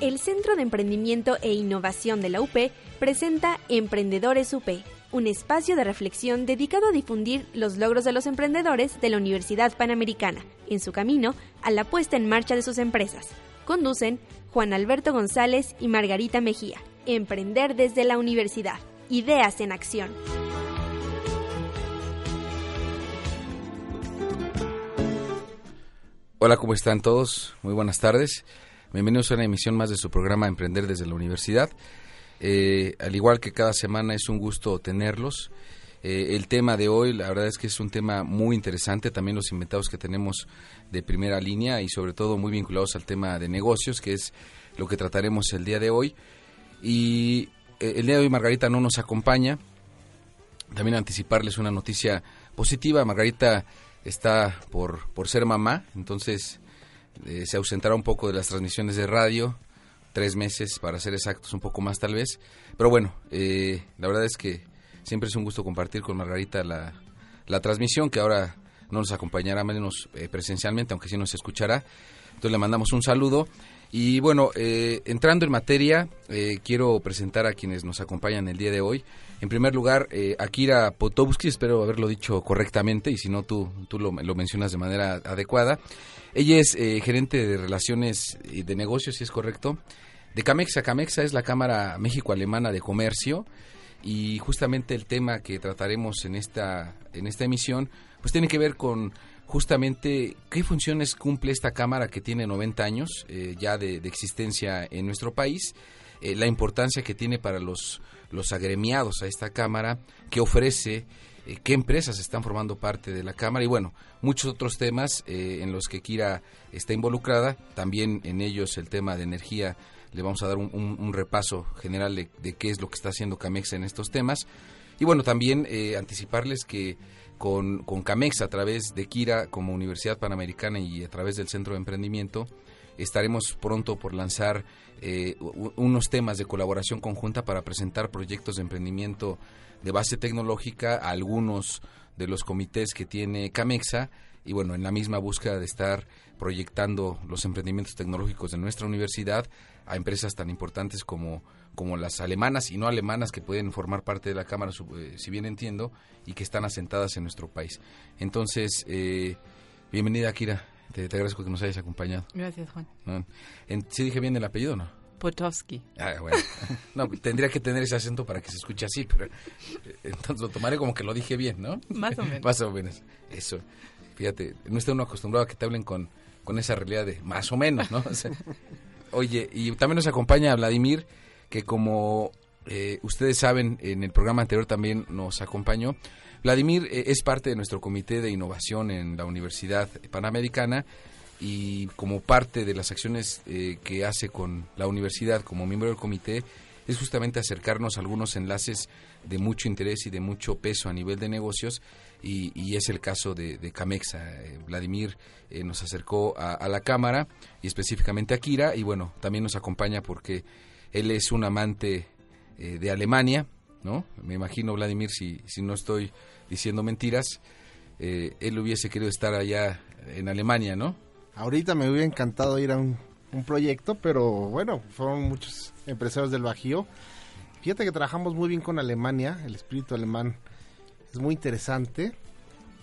El Centro de Emprendimiento e Innovación de la UP presenta Emprendedores UP, un espacio de reflexión dedicado a difundir los logros de los emprendedores de la Universidad Panamericana en su camino a la puesta en marcha de sus empresas. Conducen Juan Alberto González y Margarita Mejía. Emprender desde la universidad. Ideas en acción. Hola, ¿cómo están todos? Muy buenas tardes. Bienvenidos a una emisión más de su programa Emprender desde la Universidad. Eh, al igual que cada semana es un gusto tenerlos. Eh, el tema de hoy, la verdad es que es un tema muy interesante, también los invitados que tenemos de primera línea y sobre todo muy vinculados al tema de negocios, que es lo que trataremos el día de hoy. Y eh, el día de hoy Margarita no nos acompaña. También anticiparles una noticia positiva. Margarita está por, por ser mamá, entonces se ausentará un poco de las transmisiones de radio tres meses, para ser exactos, un poco más tal vez. Pero bueno, eh, la verdad es que siempre es un gusto compartir con Margarita la, la transmisión, que ahora no nos acompañará menos eh, presencialmente, aunque sí nos escuchará. Entonces le mandamos un saludo. Y bueno, eh, entrando en materia, quiero presentar a quienes nos acompañan el día de hoy. En primer lugar, Akira Potobsky, espero haberlo dicho correctamente, y si no, tú, tú lo, lo mencionas de manera adecuada. Ella es gerente de relaciones y de negocios, si es correcto, de Camexa. Camexa es la Cámara México-Alemana de Comercio y justamente el tema que trataremos en esta, en esta emisión pues tiene que ver con justamente qué funciones cumple esta Cámara que tiene 90 años eh, ya de, existencia en nuestro país, eh, la importancia que tiene para los, los agremiados a esta Cámara, qué ofrece, eh, qué empresas están formando parte de la Cámara y bueno, muchos otros temas en los que Kira está involucrada, también en ellos el tema de energía le vamos a dar un, repaso general de, qué es lo que está haciendo Camexa en estos temas. Y bueno, también eh, anticiparles que con, con Camexa a través de Kira como Universidad Panamericana y a través del Centro de Emprendimiento, estaremos pronto por lanzar eh, unos temas de colaboración conjunta para presentar proyectos de emprendimiento de base tecnológica a algunos de los comités que tiene Camexa y bueno, en la misma búsqueda de estar proyectando los emprendimientos tecnológicos de nuestra universidad a empresas tan importantes como, como las alemanas y no alemanas que pueden formar parte de la Cámara, eh, si bien entiendo, y que están asentadas en nuestro país. Entonces, eh, bienvenida, Kira. Te, agradezco que nos hayas acompañado. Gracias, Juan. ¿Sí dije bien el apellido no? Potowski. Ah, bueno. No, tendría que tener ese acento para que se escuche así, pero eh, entonces lo tomaré como que lo dije bien, ¿no? Más o menos. Más o menos. Eso. Fíjate, no está uno acostumbrado a que te hablen con, con esa realidad de más o menos, ¿no? Oye, y también nos acompaña Vladimir, que como eh, ustedes saben, en el programa anterior también nos acompañó. Vladimir eh, es parte de nuestro comité de innovación en la Universidad Panamericana y como parte de las acciones eh, que hace con la universidad como miembro del comité es justamente acercarnos a algunos enlaces de mucho interés y de mucho peso a nivel de negocios y, es el caso de, Camexa. Vladimir nos acercó a, la Cámara y específicamente a Kira y bueno, también nos acompaña porque él es un amante eh, de Alemania, ¿no? Me imagino, Vladimir, si, si no estoy diciendo mentiras, él hubiese querido estar allá en Alemania, ¿no? Ahorita me hubiera encantado ir a un, un proyecto, pero bueno, fueron muchos empresarios del Bajío. Fíjate que trabajamos muy bien con Alemania, el espíritu alemán es muy interesante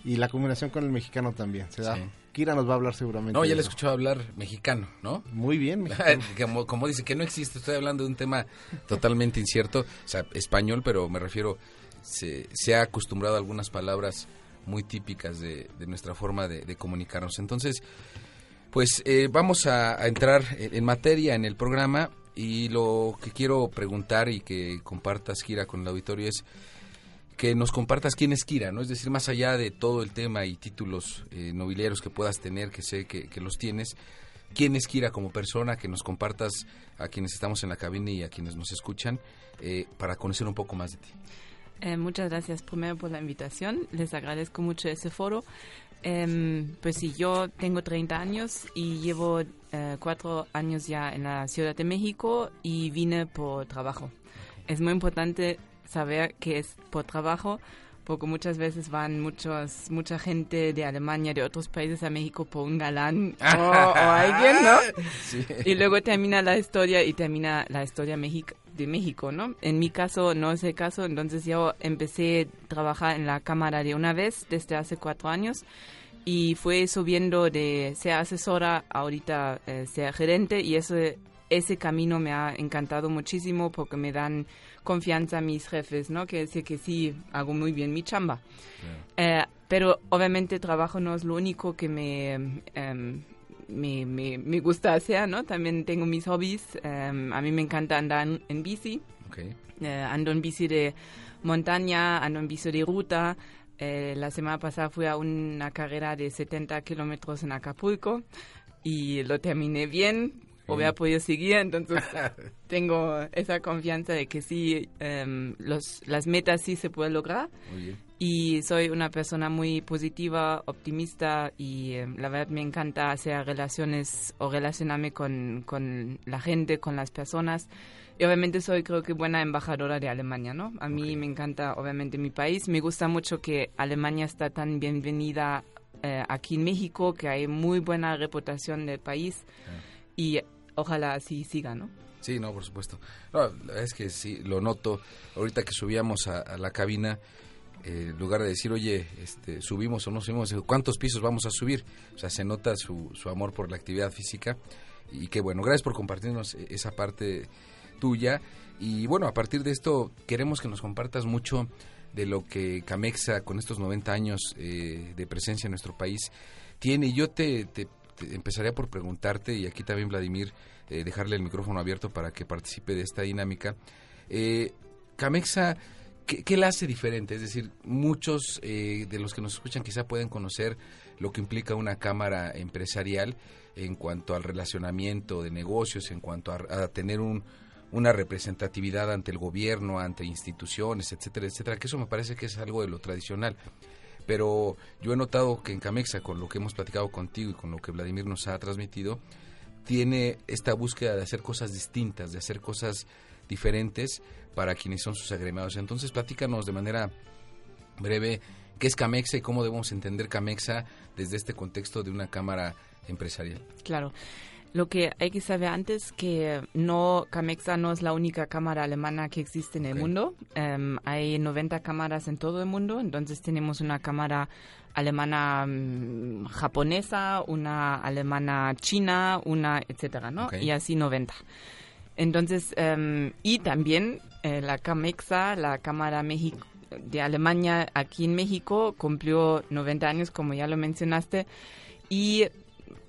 y la combinación con el mexicano también se da. Kira nos va a hablar seguramente. No, ya le he escuchado hablar mexicano, ¿no? Muy bien, como, como, dice, que no existe, estoy hablando de un tema totalmente incierto, o sea, español, pero me refiero, se, se ha acostumbrado a algunas palabras muy típicas de, nuestra forma de, comunicarnos. Entonces, pues eh, vamos a, entrar en materia en el programa y lo que quiero preguntar y que compartas, Kira, con el auditorio es que nos compartas quién es Kira, ¿no? Es decir, más allá de todo el tema y títulos eh, nobiliarios que puedas tener, que sé que, los tienes, quién es Kira como persona, que nos compartas a quienes estamos en la cabina y a quienes nos escuchan eh, para conocer un poco más de ti. Eh, muchas gracias primero por la invitación. Les agradezco mucho ese foro. Em, pues sí, yo tengo 30 años y llevo eh, cuatro años ya en la Ciudad de México y vine por trabajo. Es muy importante saber que es por trabajo porque muchas veces van muchos, mucha gente de Alemania, de otros países a México por un galán o, o alguien, ¿no? Sí. Y luego termina la historia y termina la historia México, de México, ¿no? En mi caso no es el caso, entonces yo empecé a trabajar en la Cámara de una vez desde hace cuatro años y fue subiendo de ser asesora a ahorita eh, ser gerente y ese, ese camino me ha encantado muchísimo porque me dan confianza a mis jefes, ¿no? Que decir que sí, hago muy bien mi chamba. Eh, pero obviamente trabajo no es lo único que me, em, me, me, me gusta hacer, ¿no? También tengo mis hobbies. Em, a mí me encanta andar en, en bici. Ok. Eh, ando en bici de montaña, ando en bici de ruta. Eh, la semana pasada fui a una carrera de 70 kilómetros en Acapulco y lo terminé bien. Hubiera podido seguir, entonces tengo esa confianza de que sí, em, los, las metas sí se pueden lograr. Y soy una persona muy positiva, optimista y eh, la verdad me encanta hacer relaciones o relacionarme con, con la gente, con las personas. Y obviamente soy creo que buena embajadora de Alemania, ¿no? A mí me encanta obviamente mi país. Me gusta mucho que Alemania está tan bienvenida eh, aquí en México, que hay muy buena reputación del país y ojalá así siga, ¿no? Sí, no, por supuesto. No, es que sí, lo noto. Ahorita que subíamos a, la cabina, eh, en lugar de decir, oye, este, subimos o no subimos, ¿cuántos pisos vamos a subir? O sea, se nota su, su amor por la actividad física. Y qué bueno, gracias por compartirnos eh, esa parte tuya. Y bueno, a partir de esto, queremos que nos compartas mucho de lo que Camexa, con estos 90 años eh, de presencia en nuestro país, tiene. Yo te, te, empezaría por preguntarte, y aquí también Vladimir, eh, dejarle el micrófono abierto para que participe de esta dinámica. Eh, Camexa, ¿qué, ¿qué, la hace diferente? Es decir, muchos eh, de los que nos escuchan quizá pueden conocer lo que implica una cámara empresarial en cuanto al relacionamiento de negocios, en cuanto a, a tener un, una representatividad ante el gobierno, ante instituciones, etcétera, etcétera, que eso me parece que es algo de lo tradicional. Pero yo he notado que en Camexa, con lo que hemos platicado contigo y con lo que Vladimir nos ha transmitido, tiene esta búsqueda de hacer cosas distintas, de hacer cosas diferentes para quienes son sus agremados. Entonces, platícanos de manera breve qué es Camexa y cómo debemos entender Camexa desde este contexto de una cámara empresarial. Claro. Lo que hay que saber antes que no Camexa no es la única cámara alemana que existe en el mundo. Em, hay 90 cámaras en todo el mundo, entonces tenemos una cámara alemana mm, japonesa, una alemana china, una etcétera, ¿no? Y así 90. Entonces, em, y también eh, la Camexa, la Cámara México de Alemania aquí en México cumplió 90 años, como ya lo mencionaste, y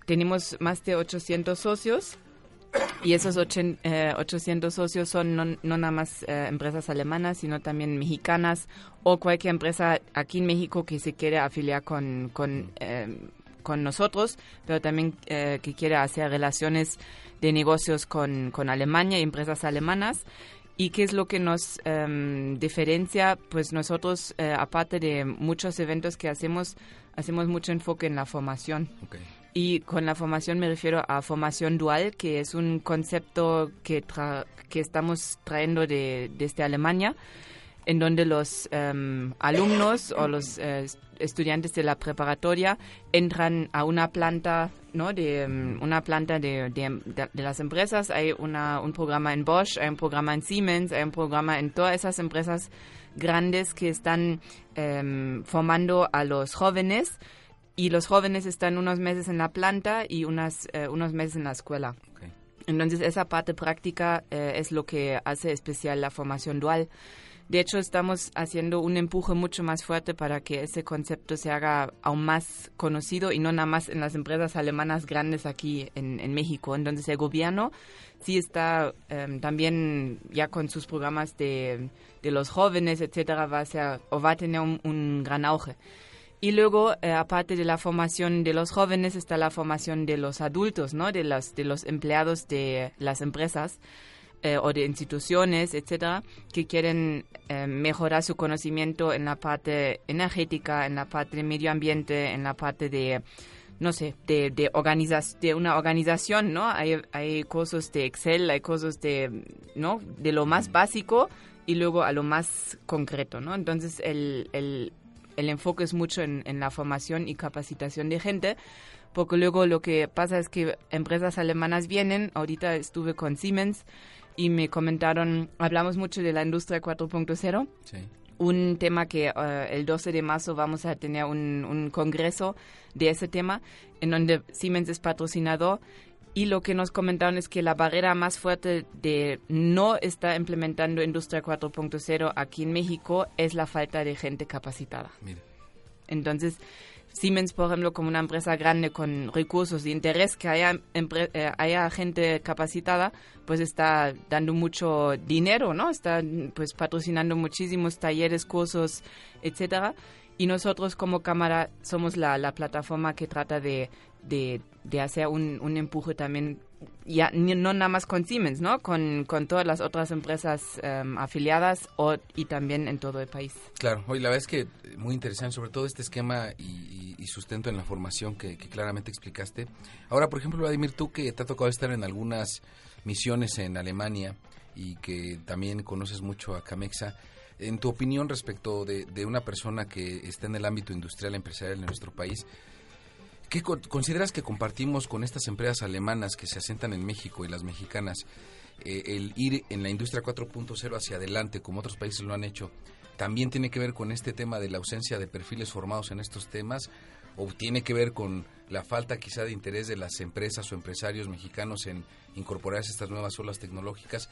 tenemos más de 800 socios. Y esos ochen- eh, 800 socios son no, no nada más eh, empresas alemanas, sino también mexicanas o cualquier empresa aquí en México que se quiere afiliar con, con, eh, con nosotros, pero también eh, que quiere hacer relaciones de negocios con, con Alemania y empresas alemanas. ¿Y qué es lo que nos em, diferencia? Pues nosotros, aparte de muchos eventos que hacemos, hacemos mucho enfoque en la formación. Okay. Y con la formación me refiero a formación dual, que es un concepto que, tra que estamos trayendo de, desde Alemania, en donde los um, alumnos o los uh, estudiantes de la preparatoria entran a una planta, ¿no? De um, una planta de, de, las empresas. Hay una, un programa en Bosch, hay un programa en Siemens, hay un programa en todas esas empresas grandes que están um, formando a los jóvenes y los jóvenes están unos meses en la planta y unas, eh, unos meses en la escuela. Okay. Entonces esa parte práctica eh, es lo que hace especial la formación dual. De hecho, estamos haciendo un empuje mucho más fuerte para que ese concepto se haga aún más conocido y no nada más en las empresas alemanas grandes aquí en, en México. Entonces, el gobierno sí está eh, también ya con sus programas de, de, los jóvenes, etcétera, va a ser, o va a tener un, un gran auge. Y luego, eh, aparte de la formación de los jóvenes, está la formación de los adultos, ¿no? De los, de los empleados de las empresas eh, o de instituciones, etcétera, que quieren eh, mejorar su conocimiento en la parte energética, en la parte de medio ambiente, en la parte de no sé, de, de, de una organización, ¿no? Hay, hay cosas de Excel, hay cosas de, ¿no? De lo más básico y luego a lo más concreto, ¿no? Entonces, el, el, el enfoque es mucho en, en, la formación y capacitación de gente, porque luego lo que pasa es que empresas alemanas vienen, ahorita estuve con Siemens y me comentaron, hablamos mucho de la industria 4.0. Sí un tema que eh, el 12 de marzo vamos a tener un, un, congreso de ese tema en donde Siemens es patrocinador y lo que nos comentaron es que la barrera más fuerte de no estar implementando Industria 4.0 aquí en México es la falta de gente capacitada. Entonces, Siemens, por ejemplo, como una empresa grande con recursos y interés que haya, eh, haya gente capacitada, pues está dando mucho dinero, ¿no? Está pues patrocinando muchísimos talleres, cursos, etcétera. Y nosotros como Cámara somos la, la plataforma que trata de, de, de hacer un, un, empuje también, ya no nada más con Siemens, ¿no? Con, con todas las otras empresas um, afiliadas o, y también en todo el país. Claro, hoy la verdad es que muy interesante, sobre todo este esquema y, y, sustento en la formación que, que, claramente explicaste. Ahora, por ejemplo, Vladimir, tú que te ha tocado estar en algunas misiones en Alemania y que también conoces mucho a Camexa, en tu opinión respecto de, de, una persona que está en el ámbito industrial empresarial en nuestro país, ¿qué consideras que compartimos con estas empresas alemanas que se asentan en México y las mexicanas eh, el ir en la industria 4.0 hacia adelante, como otros países lo han hecho, también tiene que ver con este tema de la ausencia de perfiles formados en estos temas o tiene que ver con la falta quizá de interés de las empresas o empresarios mexicanos en incorporarse estas nuevas olas tecnológicas?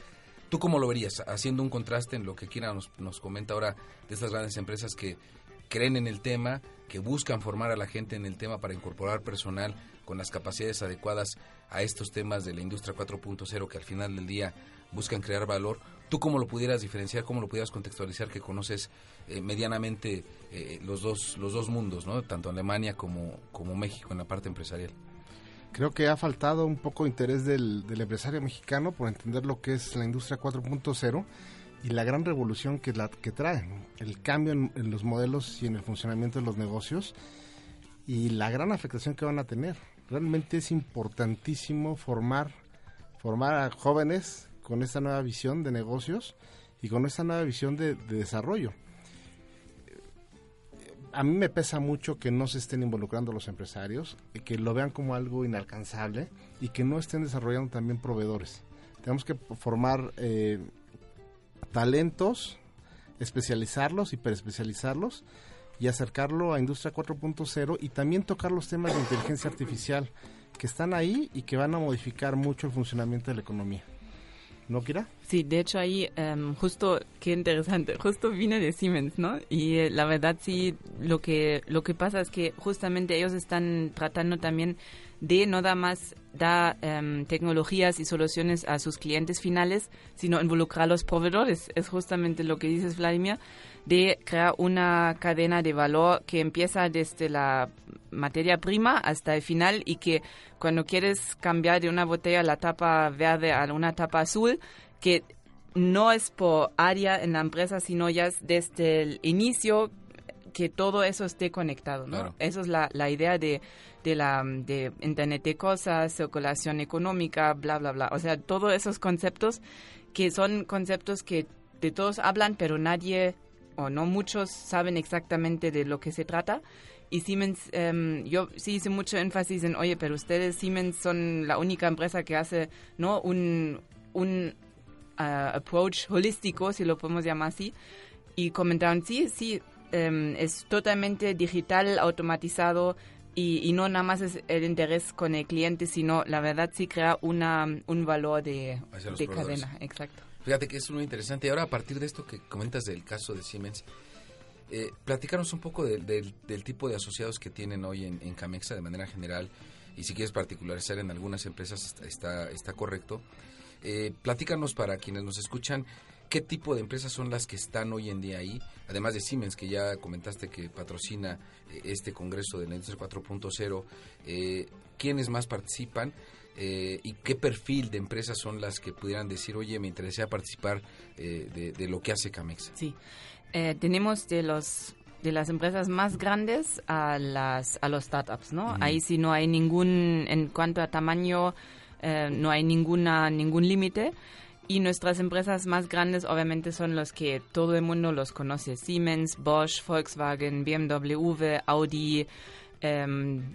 ¿Tú cómo lo verías? Haciendo un contraste en lo que Kira nos, nos comenta ahora de estas grandes empresas que creen en el tema, que buscan formar a la gente en el tema para incorporar personal con las capacidades adecuadas a estos temas de la industria 4.0 que al final del día buscan crear valor. ¿Tú cómo lo pudieras diferenciar, cómo lo pudieras contextualizar que conoces eh, medianamente eh, los, dos, los dos mundos, ¿no? tanto Alemania como, como México en la parte empresarial? creo que ha faltado un poco interés del, del, empresario mexicano por entender lo que es la industria 4.0 y la gran revolución que, la, que trae, el cambio en, en, los modelos y en el funcionamiento de los negocios y la gran afectación que van a tener. Realmente es importantísimo formar, formar a jóvenes con esta nueva visión de negocios y con esta nueva visión de, de desarrollo a mí me pesa mucho que no se estén involucrando los empresarios, que lo vean como algo inalcanzable y que no estén desarrollando también proveedores. Tenemos que formar eh, talentos, especializarlos, hiperespecializarlos y acercarlo a Industria 4.0 y también tocar los temas de inteligencia artificial que están ahí y que van a modificar mucho el funcionamiento de la economía. ¿No, Kira? Sí, de hecho ahí um, justo, qué interesante, justo vine de Siemens, ¿no? Y eh, la verdad sí, lo que, lo que pasa es que justamente ellos están tratando también de no nada más dar um, tecnologías y soluciones a sus clientes finales, sino involucrar a los proveedores. Es justamente lo que dices, Vladimir, de crear una cadena de valor que empieza desde la materia prima hasta el final y que cuando quieres cambiar de una botella la tapa verde a una tapa azul, que no es por área en la empresa, sino ya es desde el inicio que todo eso esté conectado, ¿no? Eso es la, la idea de, de la de Internet de cosas, circulación económica, bla, bla, bla. O sea, todos esos conceptos que son conceptos que de todos hablan, pero nadie o no muchos saben exactamente de lo que se trata. Y Siemens, um, yo sí hice mucho énfasis en, oye, pero ustedes Siemens son la única empresa que hace, ¿no? Un, un uh, approach holístico, si lo podemos llamar así. Y comentaron, sí, sí, um, es totalmente digital, automatizado, y, y, no nada más es el interés con el cliente, sino la verdad sí crea una, un valor de, de cadena. Exacto. Fíjate que es muy interesante. Y ahora, a partir de esto que comentas del caso de Siemens, eh, platicarnos un poco de, de, del tipo de asociados que tienen hoy en, en, Camexa de manera general. Y si quieres particularizar en algunas empresas, está, está, está correcto. Eh, platícanos para quienes nos escuchan ¿Qué tipo de empresas son las que están hoy en día ahí? Además de Siemens, que ya comentaste que patrocina eh, este Congreso de la Industria 4.0, eh, ¿quiénes más participan? Eh, y qué perfil de empresas son las que pudieran decir, oye, me interesaría participar de, de, lo que hace Camexa. Sí, tenemos de los de las empresas más grandes a las a los startups, ¿no? Ahí sí no hay ningún en cuanto a tamaño eh, no hay ninguna ningún límite y nuestras empresas más grandes obviamente son los que todo el mundo los conoce Siemens, Bosch, Volkswagen, BMW, Audi, em,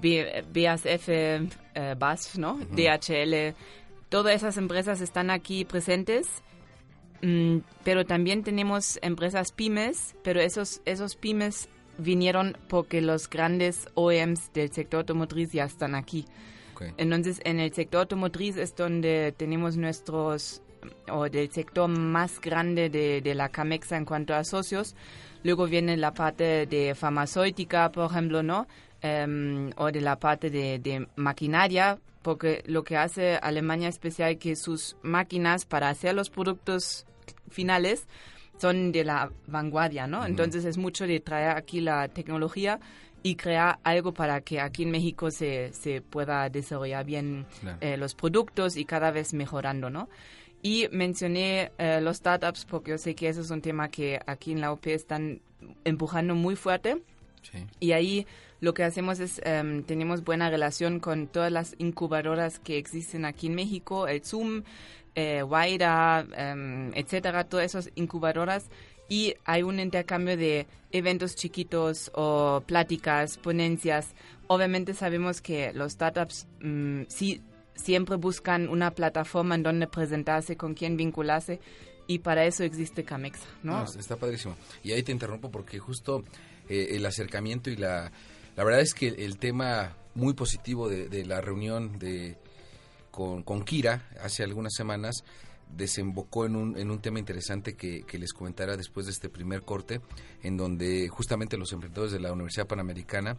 BASF, eh, BASF, ¿no? DHL. Todas esas empresas están aquí presentes Mm, pero también tenemos empresas pymes, pero esos, esos pymes vinieron porque los grandes OEMs del sector automotriz ya están aquí. Entonces, en el sector automotriz es donde tenemos nuestros, o del sector más grande de, de la Camexa en cuanto a socios. Luego viene la parte de farmacéutica, por ejemplo, ¿no? Em, o de la parte de, de, maquinaria, porque lo que hace Alemania especial que sus máquinas para hacer los productos finales son de la vanguardia, ¿no? Entonces es mucho de traer aquí la tecnología y crear algo para que aquí en México se, se pueda desarrollar bien eh, los productos y cada vez mejorando, ¿no? Y mencioné eh, los startups porque yo sé que eso es un tema que aquí en la OP están empujando muy fuerte. Y ahí lo que hacemos es, em, tenemos buena relación con todas las incubadoras que existen aquí en México, el Zoom, eh, Guaira, em, etcétera, todas esas incubadoras y hay un intercambio de eventos chiquitos o pláticas, ponencias. Obviamente sabemos que los startups mm, sí siempre buscan una plataforma en donde presentarse, con quién vincularse y para eso existe Camexa, ¿no? está padrísimo. Y ahí te interrumpo porque justo eh, el acercamiento y la... La verdad es que el tema muy positivo de la reunión de con, Kira hace algunas semanas desembocó en un, en un tema interesante que, les comentara después de este primer corte, en donde justamente los emprendedores de la Universidad Panamericana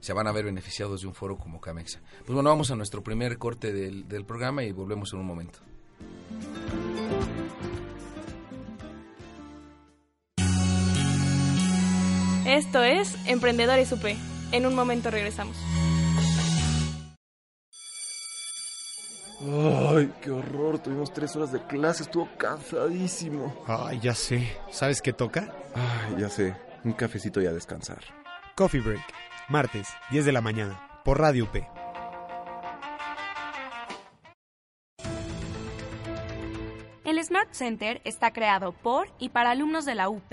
se van a ver beneficiados de un foro como Camexa. Pues bueno, vamos a nuestro primer corte del, del programa y volvemos en un momento. Esto es Emprendedores UP. En un momento regresamos. Ay, qué horror. Tuvimos tres horas de clase. Estuvo cansadísimo. Ay, ya sé. ¿Sabes qué toca? Ay, ya sé. Un cafecito y a descansar. Coffee Break. Martes, 10 de la mañana. Por Radio P. El Smart Center está creado por y para alumnos de la UP.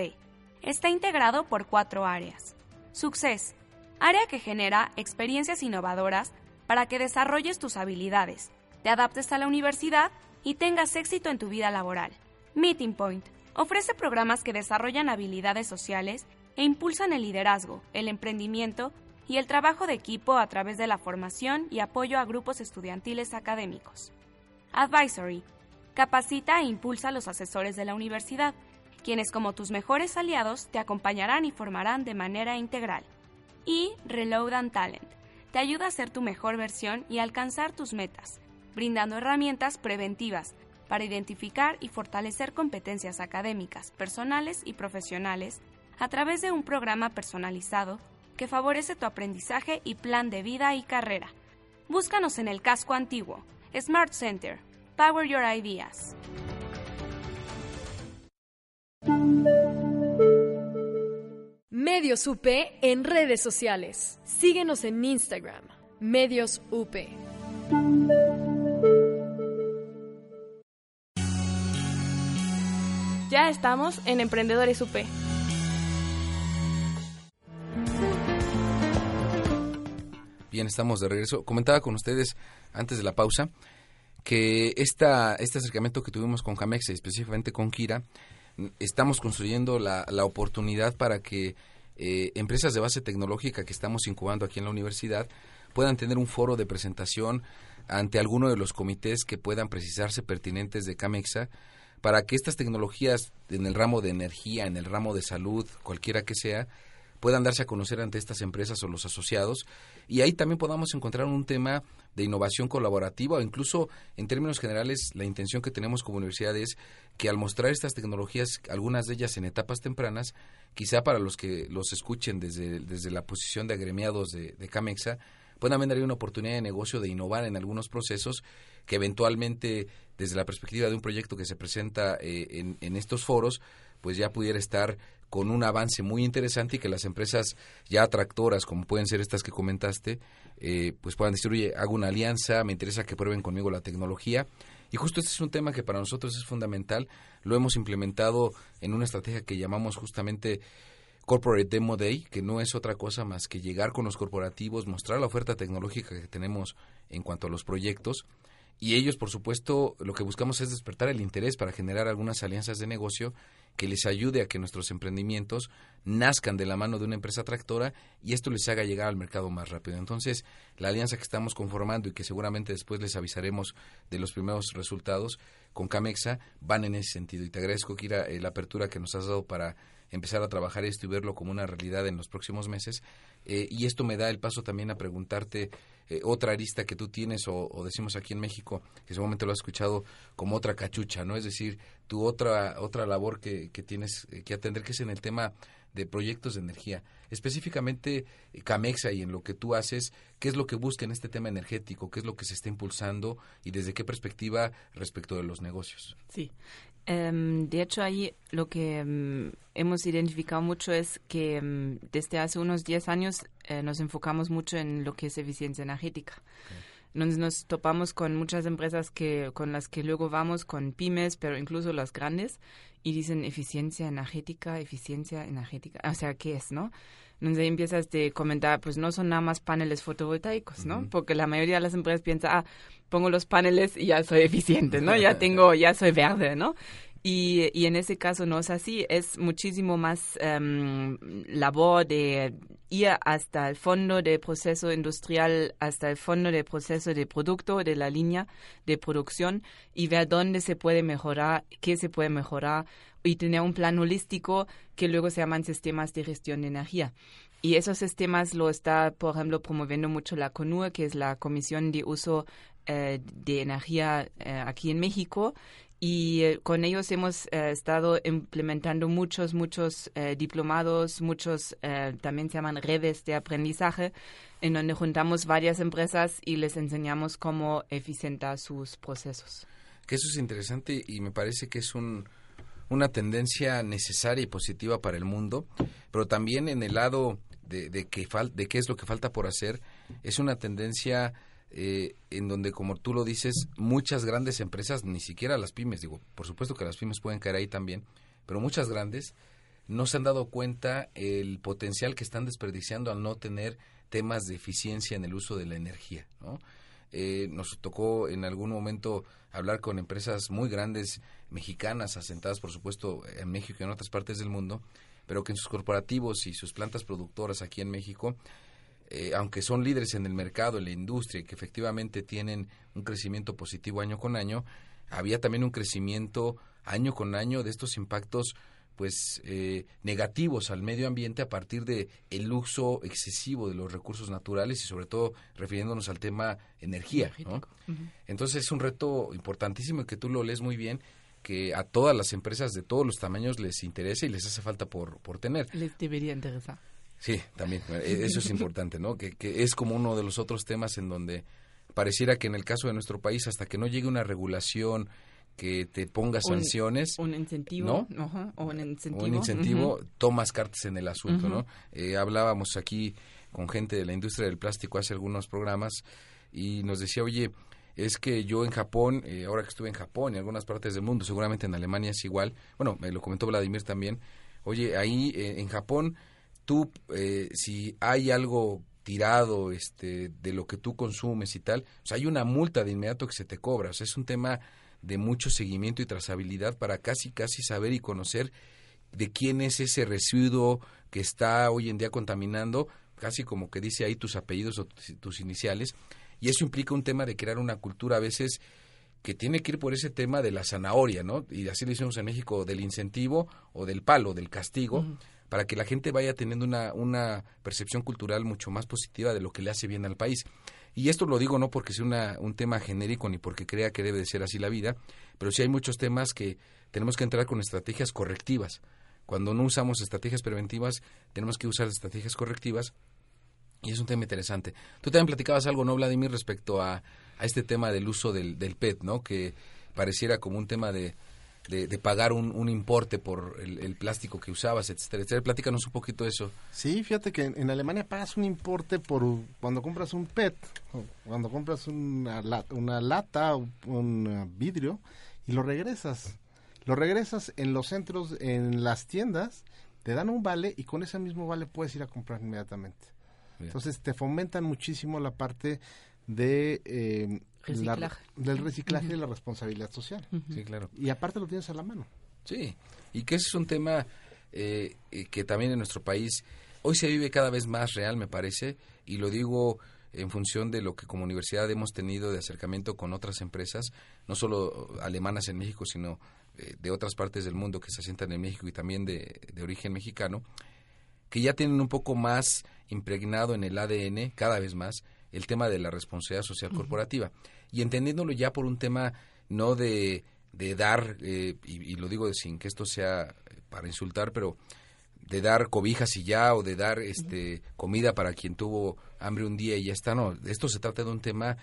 Está integrado por cuatro áreas. Success. Área que genera experiencias innovadoras para que desarrolles tus habilidades te adaptes a la universidad y tengas éxito en tu vida laboral. Meeting Point ofrece programas que desarrollan habilidades sociales e impulsan el liderazgo, el emprendimiento y el trabajo de equipo a través de la formación y apoyo a grupos estudiantiles académicos. Advisory capacita e impulsa a los asesores de la universidad, quienes como tus mejores aliados te acompañarán y formarán de manera integral. Y Reload and Talent te ayuda a ser tu mejor versión y alcanzar tus metas brindando herramientas preventivas para identificar y fortalecer competencias académicas, personales y profesionales a través de un programa personalizado que favorece tu aprendizaje y plan de vida y carrera. Búscanos en el casco antiguo, Smart Center, Power Your Ideas. Medios UP en redes sociales. Síguenos en Instagram, Medios UP. Ya estamos en Emprendedores UP. Bien, estamos de regreso. Comentaba con ustedes antes de la pausa que esta, este acercamiento que tuvimos con Camex, específicamente con Kira, estamos construyendo la, la oportunidad para que eh, empresas de base tecnológica que estamos incubando aquí en la universidad puedan tener un foro de presentación ante alguno de los comités que puedan precisarse pertinentes de Camexa para que estas tecnologías en el ramo de energía, en el ramo de salud, cualquiera que sea, puedan darse a conocer ante estas empresas o los asociados. Y ahí también podamos encontrar un tema de innovación colaborativa o incluso en términos generales la intención que tenemos como universidad es que al mostrar estas tecnologías, algunas de ellas en etapas tempranas, quizá para los que los escuchen desde, desde la posición de agremiados de, de Camexa, puedan ver una oportunidad de negocio de innovar en algunos procesos que eventualmente desde la perspectiva de un proyecto que se presenta eh, en, en estos foros pues ya pudiera estar con un avance muy interesante y que las empresas ya atractoras, como pueden ser estas que comentaste, eh, pues puedan decir, oye, hago una alianza, me interesa que prueben conmigo la tecnología. Y justo este es un tema que para nosotros es fundamental. Lo hemos implementado en una estrategia que llamamos justamente Corporate Demo Day, que no es otra cosa más que llegar con los corporativos, mostrar la oferta tecnológica que tenemos en cuanto a los proyectos. Y ellos, por supuesto, lo que buscamos es despertar el interés para generar algunas alianzas de negocio que les ayude a que nuestros emprendimientos nazcan de la mano de una empresa tractora y esto les haga llegar al mercado más rápido. Entonces, la alianza que estamos conformando y que seguramente después les avisaremos de los primeros resultados con Camexa van en ese sentido. Y te agradezco, Kira, eh, la apertura que nos has dado para empezar a trabajar esto y verlo como una realidad en los próximos meses. Eh, y esto me da el paso también a preguntarte eh, otra arista que tú tienes, o, o, decimos aquí en México, que seguramente lo has escuchado como otra cachucha, ¿no? Es decir, tu otra, otra labor que, que tienes eh, que atender, que es en el tema de proyectos de energía. Específicamente, eh, Camexa y en lo que tú haces, ¿qué es lo que busca en este tema energético? ¿Qué es lo que se está impulsando? ¿Y desde qué perspectiva respecto de los negocios? Sí. Um, de hecho, ahí lo que um, hemos identificado mucho es que um, desde hace unos 10 años eh, nos enfocamos mucho en lo que es eficiencia energética. Nos, nos, topamos con muchas empresas que con las que luego vamos, con pymes, pero incluso las grandes, y dicen eficiencia energética, eficiencia energética. O sea, ¿qué es, no? Entonces ahí empiezas a comentar, pues no son nada más paneles fotovoltaicos, ¿no? Uh -huh. Porque la mayoría de las empresas piensa, ah, pongo los paneles y ya soy eficiente, ¿no? Ya tengo, ya soy verde, ¿no? Y, y, en ese caso no es así, es muchísimo más um, labor de ir hasta el fondo del proceso industrial, hasta el fondo del proceso de producto, de la línea de producción y ver dónde se puede mejorar, qué se puede mejorar y tener un plan holístico que luego se llaman sistemas de gestión de energía. Y esos sistemas lo está, por ejemplo, promoviendo mucho la CONUE, que es la Comisión de Uso eh, de Energía eh, aquí en México, y eh, con ellos hemos eh, estado implementando muchos, muchos eh, diplomados, muchos también se llaman redes de aprendizaje, en donde juntamos varias empresas y les enseñamos cómo eficientar sus procesos. Que eso es interesante y me parece que es un, una tendencia necesaria y positiva para el mundo, pero también en el lado de, de, que fal de qué es lo que falta por hacer, es una tendencia eh, en donde, como tú lo dices, muchas grandes empresas, ni siquiera las pymes, digo, por supuesto que las pymes pueden caer ahí también, pero muchas grandes no se han dado cuenta el potencial que están desperdiciando al no tener temas de eficiencia en el uso de la energía, ¿no? Eh, nos tocó en algún momento hablar con empresas muy grandes mexicanas, asentadas por supuesto en México y en otras partes del mundo, pero que en sus corporativos y sus plantas productoras aquí en México eh, aunque son líderes en el mercado, en la industria, que efectivamente tienen un crecimiento positivo año con año, había también un crecimiento año con año de estos impactos pues eh, negativos al medio ambiente a partir de el uso excesivo de los recursos naturales y sobre todo refiriéndonos al tema energía ¿no? uh -huh. entonces es un reto importantísimo que tú lo lees muy bien que a todas las empresas de todos los tamaños les interesa y les hace falta por, por tener les debería interesar Sí, también, eso es importante, ¿no? Que, que, es como uno de los otros temas en donde pareciera que en el caso de nuestro país, hasta que no llegue una regulación que te ponga sanciones. Un, incentivo, ¿no? O un incentivo. Un incentivo, uh -huh. tomas cartas en el asunto, uh -huh. ¿no? Eh, hablábamos aquí con gente de la industria del plástico hace algunos programas y nos decía, oye, es que yo en Japón, eh, ahora que estuve en Japón y en algunas partes del mundo, seguramente en Alemania es igual, bueno, me lo comentó Vladimir también, oye, ahí eh, en Japón tú, eh, si hay algo tirado este, de lo que tú consumes y tal, sea, hay una multa de inmediato que se te cobra. O sea, es un tema de mucho seguimiento y trazabilidad para casi, casi saber y conocer de quién es ese residuo que está hoy en día contaminando, casi como que dice ahí tus apellidos o tus, iniciales. Y eso implica un tema de crear una cultura a veces que tiene que ir por ese tema de la zanahoria, ¿no? Y así lo hicimos en México, del incentivo o del palo, del castigo. Para que la gente vaya teniendo una, una percepción cultural mucho más positiva de lo que le hace bien al país. Y esto lo digo no porque sea una, un tema genérico ni porque crea que debe de ser así la vida, pero sí hay muchos temas que tenemos que entrar con estrategias correctivas. Cuando no usamos estrategias preventivas, tenemos que usar estrategias correctivas y es un tema interesante. Tú también platicabas algo, ¿no, Vladimir, respecto a, a este tema del uso del, del PET, ¿no? Que pareciera como un tema de, de, pagar un, un, importe por el, plástico que usabas, etcétera, etcétera. Platícanos un poquito de eso. Sí, fíjate que en, Alemania pagas un importe por cuando compras un PET, cuando compras una, una lata, un vidrio, y lo regresas. Lo regresas en los centros, en las tiendas, te dan un vale y con ese mismo vale puedes ir a comprar inmediatamente. Entonces te fomentan muchísimo la parte de eh, del reciclaje y la responsabilidad social. Sí, claro. Y aparte lo tienes a la mano. Sí, y que ese es un tema eh, que también en nuestro país hoy se vive cada vez más real, me parece, y lo digo en función de lo que como universidad hemos tenido de acercamiento con otras empresas, no solo alemanas en México, sino eh, de otras partes del mundo que se asientan en México y también de, de origen mexicano, que ya tienen un poco más impregnado en el ADN, cada vez más, el tema de la responsabilidad social corporativa y entendiéndolo ya por un tema no de, de dar, eh, y, lo digo sin que esto sea para insultar, pero de dar cobijas y ya o de dar este comida para quien tuvo hambre un día y ya está, no, esto se trata de un tema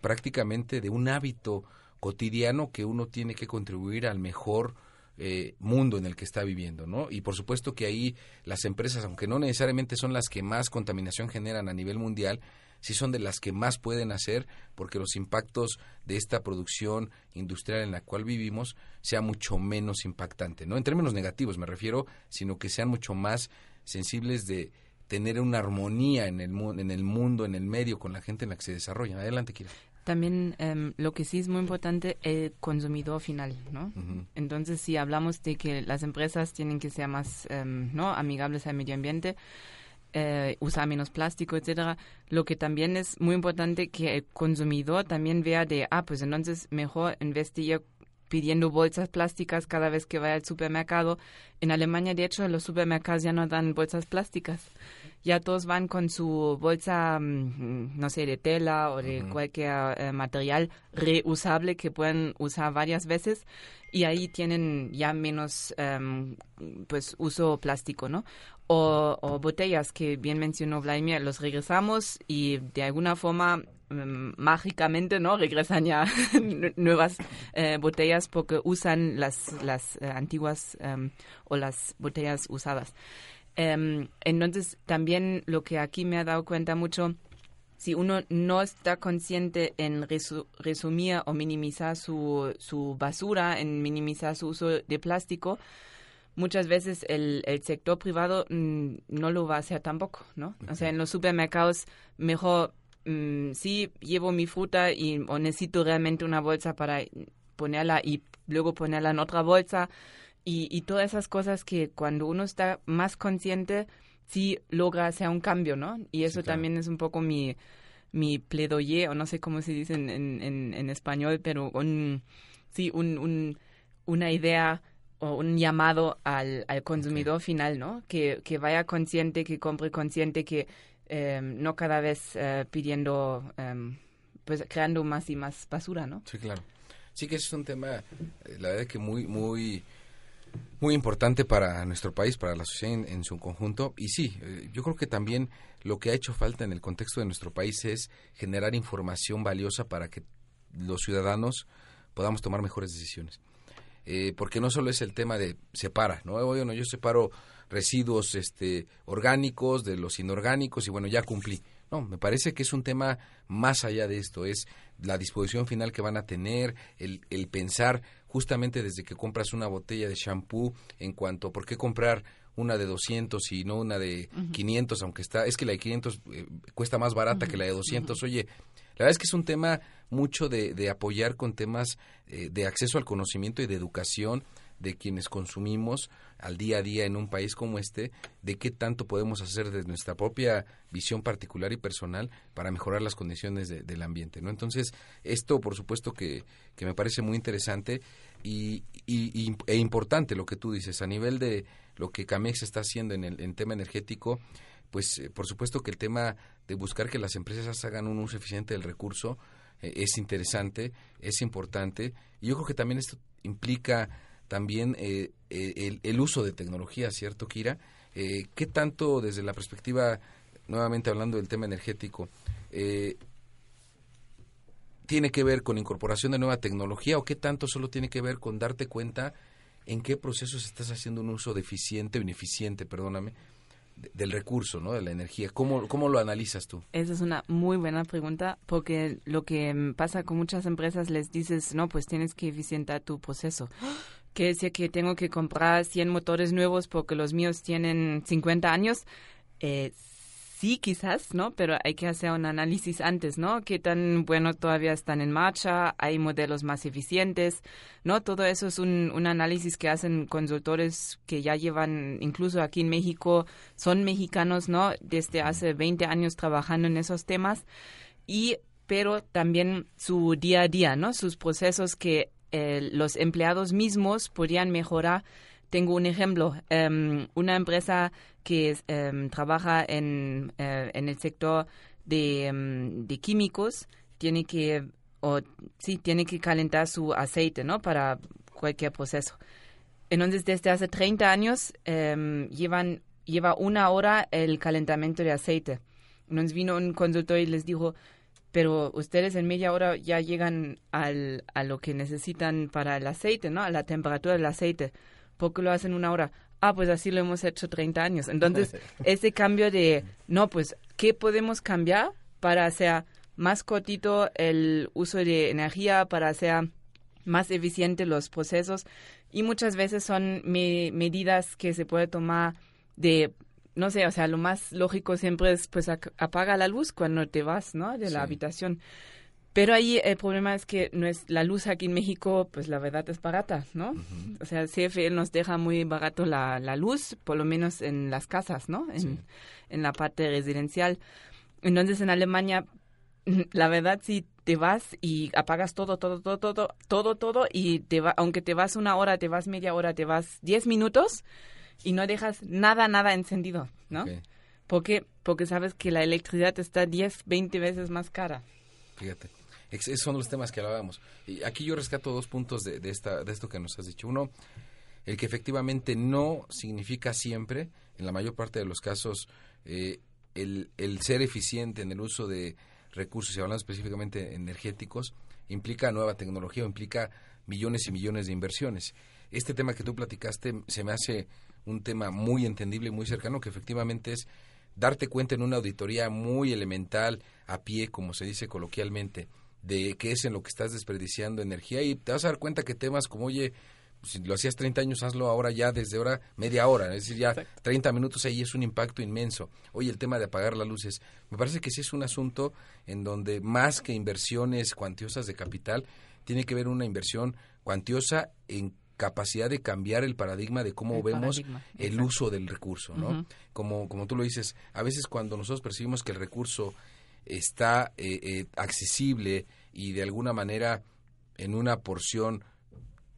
prácticamente de un hábito cotidiano que uno tiene que contribuir al mejor eh, mundo en el que está viviendo, ¿no? Y por supuesto que ahí las empresas, aunque no necesariamente son las que más contaminación generan a nivel mundial, sí son de las que más pueden hacer porque los impactos de esta producción industrial en la cual vivimos sea mucho menos impactante, no en términos negativos me refiero, sino que sean mucho más sensibles de tener una armonía en el, en el mundo, en el medio, con la gente en la que se desarrollan. Adelante, Kira. También em, lo que sí es muy importante, el consumidor final, ¿no? Entonces, si hablamos de que las empresas tienen que ser más, em, ¿no? Amigables al medio ambiente, eh, usar menos plástico, etcétera. Lo que también es muy importante que el consumidor también vea de, ah, pues entonces mejor en vez de ir pidiendo bolsas plásticas cada vez que vaya al supermercado. En Alemania, de hecho, los supermercados ya no dan bolsas plásticas. Ya todos van con su bolsa, mm, no sé, de tela o de cualquier eh, material reusable que pueden usar varias veces y ahí tienen ya menos em, pues uso plástico, ¿no? O, botellas que bien mencionó Vladimir, los regresamos y de alguna forma em, mágicamente no regresan ya nuevas eh, botellas porque usan las las eh, antiguas em, o las botellas usadas entonces también lo que aquí me ha dado cuenta mucho si uno no está consciente en resumir o minimizar su, su basura, en minimizar su uso de plástico, muchas veces el, el sector privado mm, no lo va a hacer tampoco, ¿no? O sea, en los supermercados mejor mm, sí llevo mi fruta y o necesito realmente una bolsa para ponerla y luego ponerla en otra bolsa y, y todas esas cosas que cuando uno está más consciente sí logra hacer un cambio, ¿no? Y eso también es un poco mi, mi pledoyer, o no sé cómo se dice en, en, en español, pero un, sí, un, un, una idea o un llamado al, al consumidor final, ¿no? Que, que vaya consciente, que compre consciente, que eh, no cada vez eh, pidiendo, eh, pues creando más y más basura, ¿no? Sí, claro. Sí que es un tema, la verdad que muy, muy muy importante para nuestro país, para la sociedad en, su conjunto. Y sí, eh, yo creo que también lo que ha hecho falta en el contexto de nuestro país es generar información valiosa para que los ciudadanos podamos tomar mejores decisiones. Eh, porque no solo es el tema de separa, ¿no? Bueno, yo separo residuos este, orgánicos de los inorgánicos y bueno, ya cumplí. No, me parece que es un tema más allá de esto, es la disposición final que van a tener, el, el pensar justamente desde que compras una botella de shampoo en cuanto, ¿por qué comprar una de 200 y no una de 500, aunque está, es que la de 500 eh, cuesta más barata que la de 200. Oye, la verdad es que es un tema mucho de, de apoyar con temas eh, de acceso al conocimiento y de educación de quienes consumimos al día a día en un país como este, de qué tanto podemos hacer desde nuestra propia visión particular y personal para mejorar las condiciones del ambiente, ¿no? Entonces, esto, por supuesto, que, que me parece muy interesante y, y, e importante lo que tú dices a nivel de lo que Camex está haciendo en el en tema energético, pues eh, por supuesto que el tema de buscar que las empresas hagan un uso eficiente del recurso eh, es interesante, es importante. Y yo creo que también esto implica también eh, el, el, uso de tecnología, ¿cierto, Kira? ¿Qué tanto desde la perspectiva, nuevamente hablando del tema energético, tiene que ver con incorporación de nueva tecnología o qué tanto solo tiene que ver con darte cuenta en qué procesos estás haciendo un uso deficiente o ineficiente, perdóname, del recurso, ¿no? De la energía. ¿Cómo, ¿Cómo lo analizas tú? Esa es una muy buena pregunta porque lo que pasa con muchas empresas les dices, no, pues tienes que eficientar tu proceso. Que decir que tengo que comprar 100 motores nuevos porque los míos tienen 50 años. Eh, sí, quizás, ¿no? Pero hay que hacer un análisis antes, ¿no? ¿Qué tan bueno todavía están en marcha? ¿Hay modelos más eficientes? ¿No? Todo eso es un, un análisis que hacen consultores que ya llevan, incluso aquí en México, son mexicanos, ¿no? Desde hace 20 años trabajando en esos temas. Y, pero también su día a día, ¿no? Sus procesos que eh, los empleados mismos podrían mejorar tengo un ejemplo. Um, una empresa que um, trabaja en, uh, en, el sector de, um, de, químicos tiene que, o, sí, tiene que calentar su aceite, ¿no? Para cualquier proceso. Entonces, desde hace 30 años llevan, lleva una hora el calentamiento de aceite. Entonces vino un consultor y les dijo, pero ustedes en media hora ya llegan al, a lo que necesitan para el aceite, ¿no? A la temperatura del aceite. ¿por qué lo hacen una hora? Ah, pues así lo hemos hecho 30 años. Entonces, ese cambio de, no, pues, ¿qué podemos cambiar para hacer más cortito el uso de energía, para hacer más eficiente los procesos? Y muchas veces son medidas que se puede tomar de no sé, o sea, lo más lógico siempre es pues apaga la luz cuando te vas, ¿no? De la habitación. Pero ahí el problema es que no es, la luz aquí en México, pues la verdad es barata, ¿no? O sea, CFE nos deja muy barato la, la, luz, por lo menos en las casas, ¿no? En, en la parte residencial. Entonces en Alemania, la verdad, si te vas y apagas todo, todo, todo, todo, todo, todo, y te va, aunque te vas una hora, te vas media hora, te vas diez minutos y no dejas nada, nada encendido, ¿no? Porque, porque sabes que la electricidad está 10, 20 veces más cara. Fíjate. Esos son los temas que hablábamos. Y aquí yo rescato dos puntos de, esta, de esto que nos has dicho. Uno, el que efectivamente no significa siempre, en la mayor parte de los casos, eh, el, el, ser eficiente en el uso de recursos, y hablando específicamente energéticos, implica nueva tecnología implica millones y millones de inversiones. Este tema que tú platicaste se me hace un tema muy entendible y muy cercano, que efectivamente es darte cuenta en una auditoría muy elemental, a pie, como se dice coloquialmente, de qué es en lo que estás desperdiciando energía. Y te vas a dar cuenta que temas como, oye, si lo hacías 30 años, hazlo ahora ya desde ahora media hora, es decir, ya 30 minutos ahí es un impacto inmenso. Oye, el tema de apagar las luces, me parece que sí es un asunto en donde más que inversiones cuantiosas de capital, tiene que ver una inversión cuantiosa en capacidad de cambiar el paradigma de cómo vemos el uso del recurso, ¿no? como, como tú lo dices, a veces cuando nosotros percibimos que el recurso está eh, eh, accesible y de alguna manera en una porción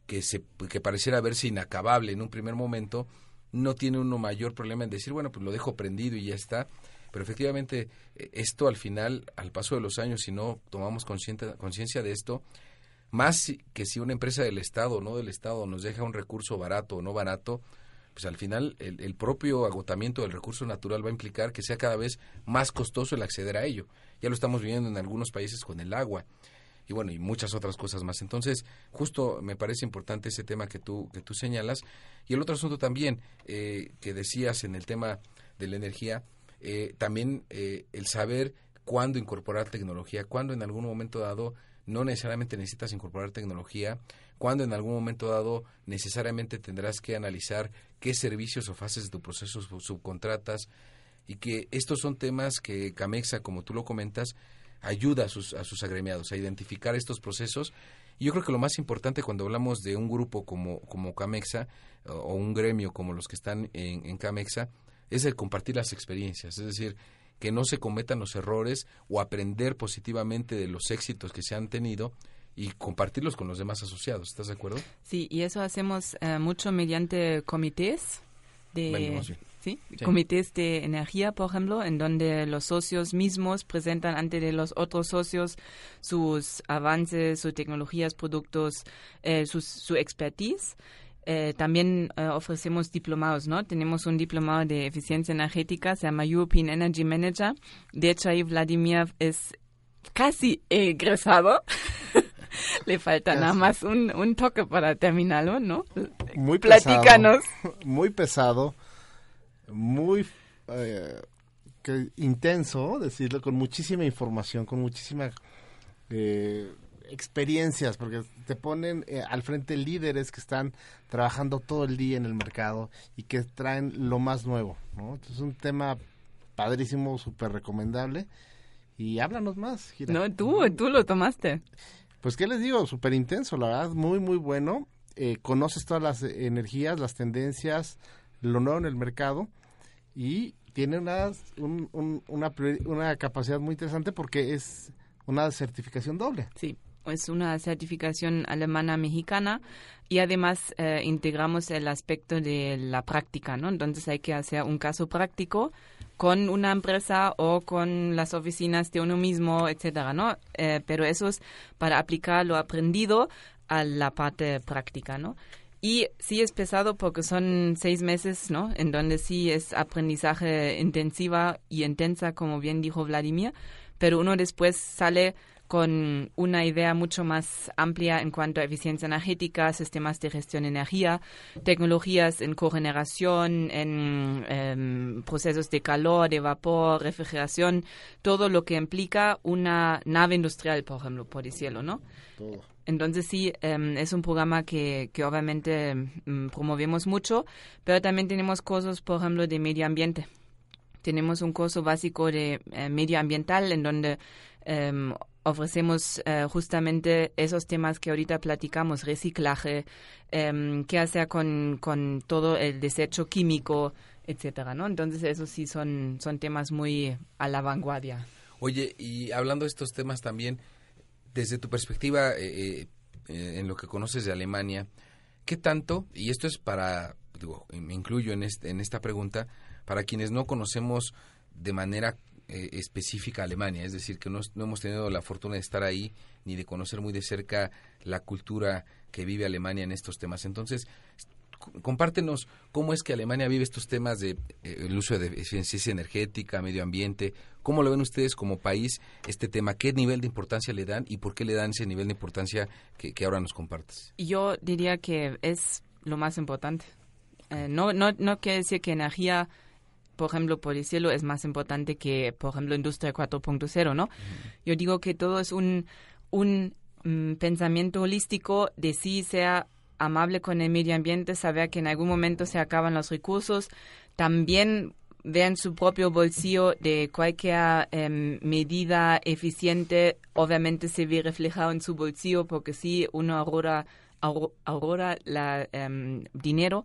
que, se, que pareciera verse inacabable en un primer momento, no tiene uno mayor problema en decir, bueno, pues lo dejo prendido y ya está. Pero efectivamente, eh, esto al final, al paso de los años, si no tomamos conciencia de esto, más que si una empresa del Estado o no del Estado nos deja un recurso barato o no barato, pues al final el, propio agotamiento del recurso natural va a implicar que sea cada vez más costoso el acceder a ello. Ya lo estamos viendo en algunos países con el agua y bueno, y muchas otras cosas más. Entonces, justo me parece importante ese tema que tú, que tú señalas. Y el otro asunto también eh, que decías en el tema de la energía, eh, también eh, el saber cuándo incorporar tecnología, cuándo en algún momento dado no necesariamente necesitas incorporar tecnología, cuando en algún momento dado necesariamente tendrás que analizar qué servicios o fases de tu proceso subcontratas y que estos son temas que Camexa, como tú lo comentas, ayuda a sus, a sus agremiados a identificar estos procesos. Y yo creo que lo más importante cuando hablamos de un grupo como, como Camexa o un gremio como los que están en, en Camexa es el compartir las experiencias, es decir, que no se cometan los errores o aprender positivamente de los éxitos que se han tenido y compartirlos con los demás asociados. ¿Estás de acuerdo? Sí, y eso hacemos eh, mucho mediante comités de Bueno, más bien. ¿sí? Sí. comités de energía, por ejemplo, en donde los socios mismos presentan ante de los otros socios sus avances, sus tecnologías, productos, eh, sus- su expertise. Eh, también eh, ofrecemos diplomados, ¿no? Tenemos un diplomado de eficiencia energética, se llama European Energy Manager. De hecho, ahí Vladimir es casi egresado. Le falta nada más un, un toque para terminarlo, ¿no? Muy pesado. Platícanos. Muy pesado, muy eh, que- intenso, decirlo, con muchísima información, con muchísima eh, experiencias, porque te ponen eh, al frente líderes que están trabajando todo el día en el mercado y que traen lo más nuevo, ¿no? Entonces, es un tema padrísimo, súper recomendable. Y háblanos más, Gira. No, tú, tú lo tomaste. Pues, ¿qué les digo? Súper intenso, la verdad, muy, muy bueno. Eh, conoces todas las energías, las tendencias, lo nuevo en el mercado y tiene una, un- un- una, una capacidad muy interesante porque es una certificación doble. Sí, es una certificación alemana mexicana y además eh, integramos el aspecto de la práctica, ¿no? Entonces hay que hacer un caso práctico con una empresa o con las oficinas de uno mismo, etcétera, ¿no? Eh, pero eso es para aplicar lo aprendido a la parte práctica, ¿no? Y sí es pesado porque son seis meses, ¿no? En donde sí es aprendizaje intensiva y intensa, como bien dijo Vladimir, pero uno después sale con una idea mucho más amplia en cuanto a eficiencia energética, sistemas de gestión de energía, tecnologías en cogeneración, en em, procesos de calor, de vapor, refrigeración, todo lo que implica una nave industrial, por ejemplo, por decirlo, ¿no? Todo. Entonces sí, em, es un programa que, que obviamente em, promovemos mucho, pero también tenemos cosas, por ejemplo, de medio ambiente. Tenemos un curso básico de eh, medio ambiental en donde em, ofrecemos eh, justamente esos temas que ahorita platicamos, reciclaje, em, qué hacer con, con todo el desecho químico, etcétera, ¿no? Entonces esos sí son, son temas muy a la vanguardia. Oye, y hablando de estos temas también, desde tu perspectiva, eh, eh, en lo que conoces de Alemania, ¿qué tanto, y esto es para, digo, me incluyo en, este, en esta pregunta, para quienes no conocemos de manera eh, específica Alemania, es decir, que no, no hemos tenido la fortuna de estar ahí ni de conocer muy de cerca la cultura que vive Alemania en estos temas. Entonces, compártenos cómo es que Alemania vive estos temas de eh, el uso de eficiencia energética, medio ambiente, cómo lo ven ustedes como país este tema, qué nivel de importancia le dan y por qué le dan ese nivel de importancia que, que ahora nos compartes. Yo diría que es lo más importante. Eh, no, no, no quiere decir que energía, por ejemplo, por decirlo, es más importante que, por ejemplo, industria 4.0, ¿no? Yo digo que todo es un, un mm, pensamiento holístico de sí sea amable con el medio ambiente, saber que en algún momento se acaban los recursos, también vean su propio bolsillo de cualquier em, medida eficiente, obviamente se ve reflejado en su bolsillo porque sí, uno ahorra, ahor- ahorra la, em, dinero,